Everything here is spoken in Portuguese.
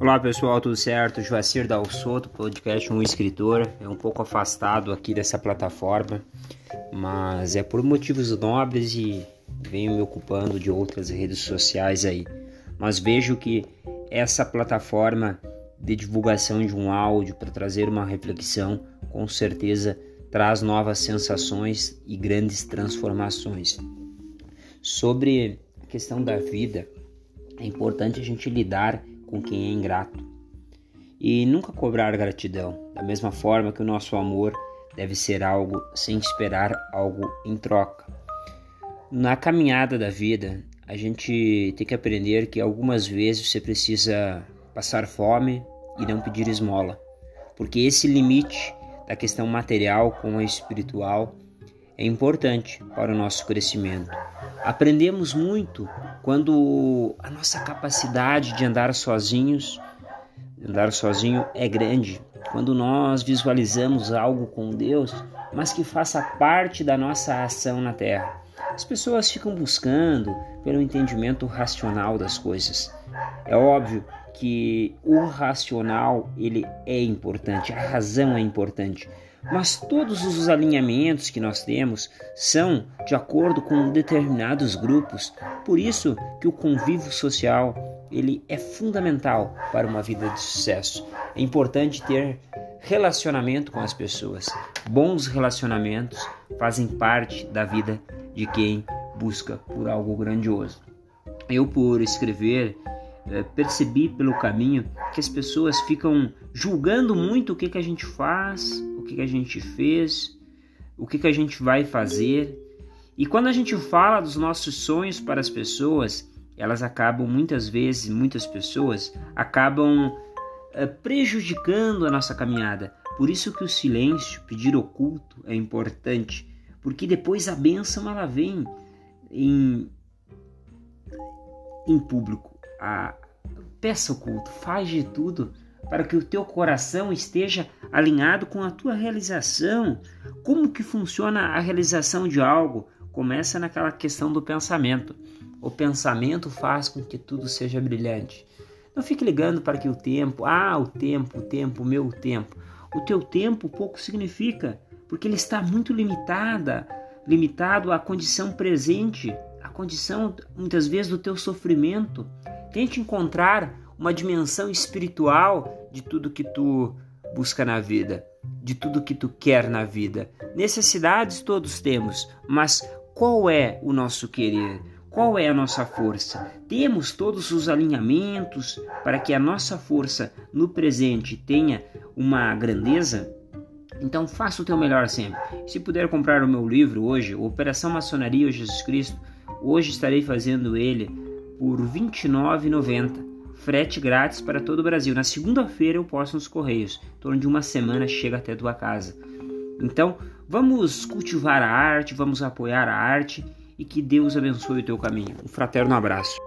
Olá pessoal, tudo certo? Joacir Dal Soto, podcast Um Escritor. É um pouco afastado aqui dessa plataforma, mas é por motivos nobres e venho me ocupando de outras redes sociais aí. Mas vejo que essa plataforma de divulgação de um áudio para trazer uma reflexão, com certeza traz novas sensações e grandes transformações. Sobre a questão da vida, é importante a gente lidar com quem é ingrato e nunca cobrar gratidão, da mesma forma que o nosso amor deve ser algo sem esperar algo em troca. Na caminhada da vida, a gente tem que aprender que algumas vezes você precisa passar fome e não pedir esmola, porque esse limite da questão material com a espiritual é importante para o nosso crescimento. Aprendemos muito quando a nossa capacidade de andar sozinhos, andar sozinho é grande. Quando nós visualizamos algo com Deus, mas que faça parte da nossa ação na terra. As pessoas ficam buscando pelo entendimento racional das coisas. É óbvio que o racional ele é importante, a razão é importante, mas todos os alinhamentos que nós temos são de acordo com determinados grupos. Por isso que o convívio social ele é fundamental para uma vida de sucesso. É importante ter relacionamento com as pessoas. Bons relacionamentos fazem parte da vida de quem busca por algo grandioso. Eu por escrever é, percebi pelo caminho que as pessoas ficam julgando muito o que, que a gente faz, o que, que a gente fez, o que, que a gente vai fazer. E quando a gente fala dos nossos sonhos para as pessoas, elas acabam muitas vezes, muitas pessoas acabam é, prejudicando a nossa caminhada. Por isso que o silêncio, pedir oculto, é importante, porque depois a bênção ela vem em, em público a peça oculto, faz de tudo para que o teu coração esteja alinhado com a tua realização. Como que funciona a realização de algo? Começa naquela questão do pensamento. O pensamento faz com que tudo seja brilhante. Não fique ligando para que o tempo, ah, o tempo, o tempo, o meu tempo. O teu tempo pouco significa, porque ele está muito limitada, limitado à condição presente, condição muitas vezes do teu sofrimento. Tente encontrar uma dimensão espiritual de tudo que tu busca na vida, de tudo que tu quer na vida. Necessidades todos temos, mas qual é o nosso querer? Qual é a nossa força? Temos todos os alinhamentos para que a nossa força no presente tenha uma grandeza? Então faça o teu melhor sempre. Se puder comprar o meu livro hoje, Operação Maçonaria ou Jesus Cristo, hoje estarei fazendo ele por R$ 29,90. Frete grátis para todo o Brasil. Na segunda-feira eu posto nos Correios. Em torno de uma semana chega até tua casa. Então, vamos cultivar a arte, vamos apoiar a arte e que Deus abençoe o teu caminho. Um fraterno abraço.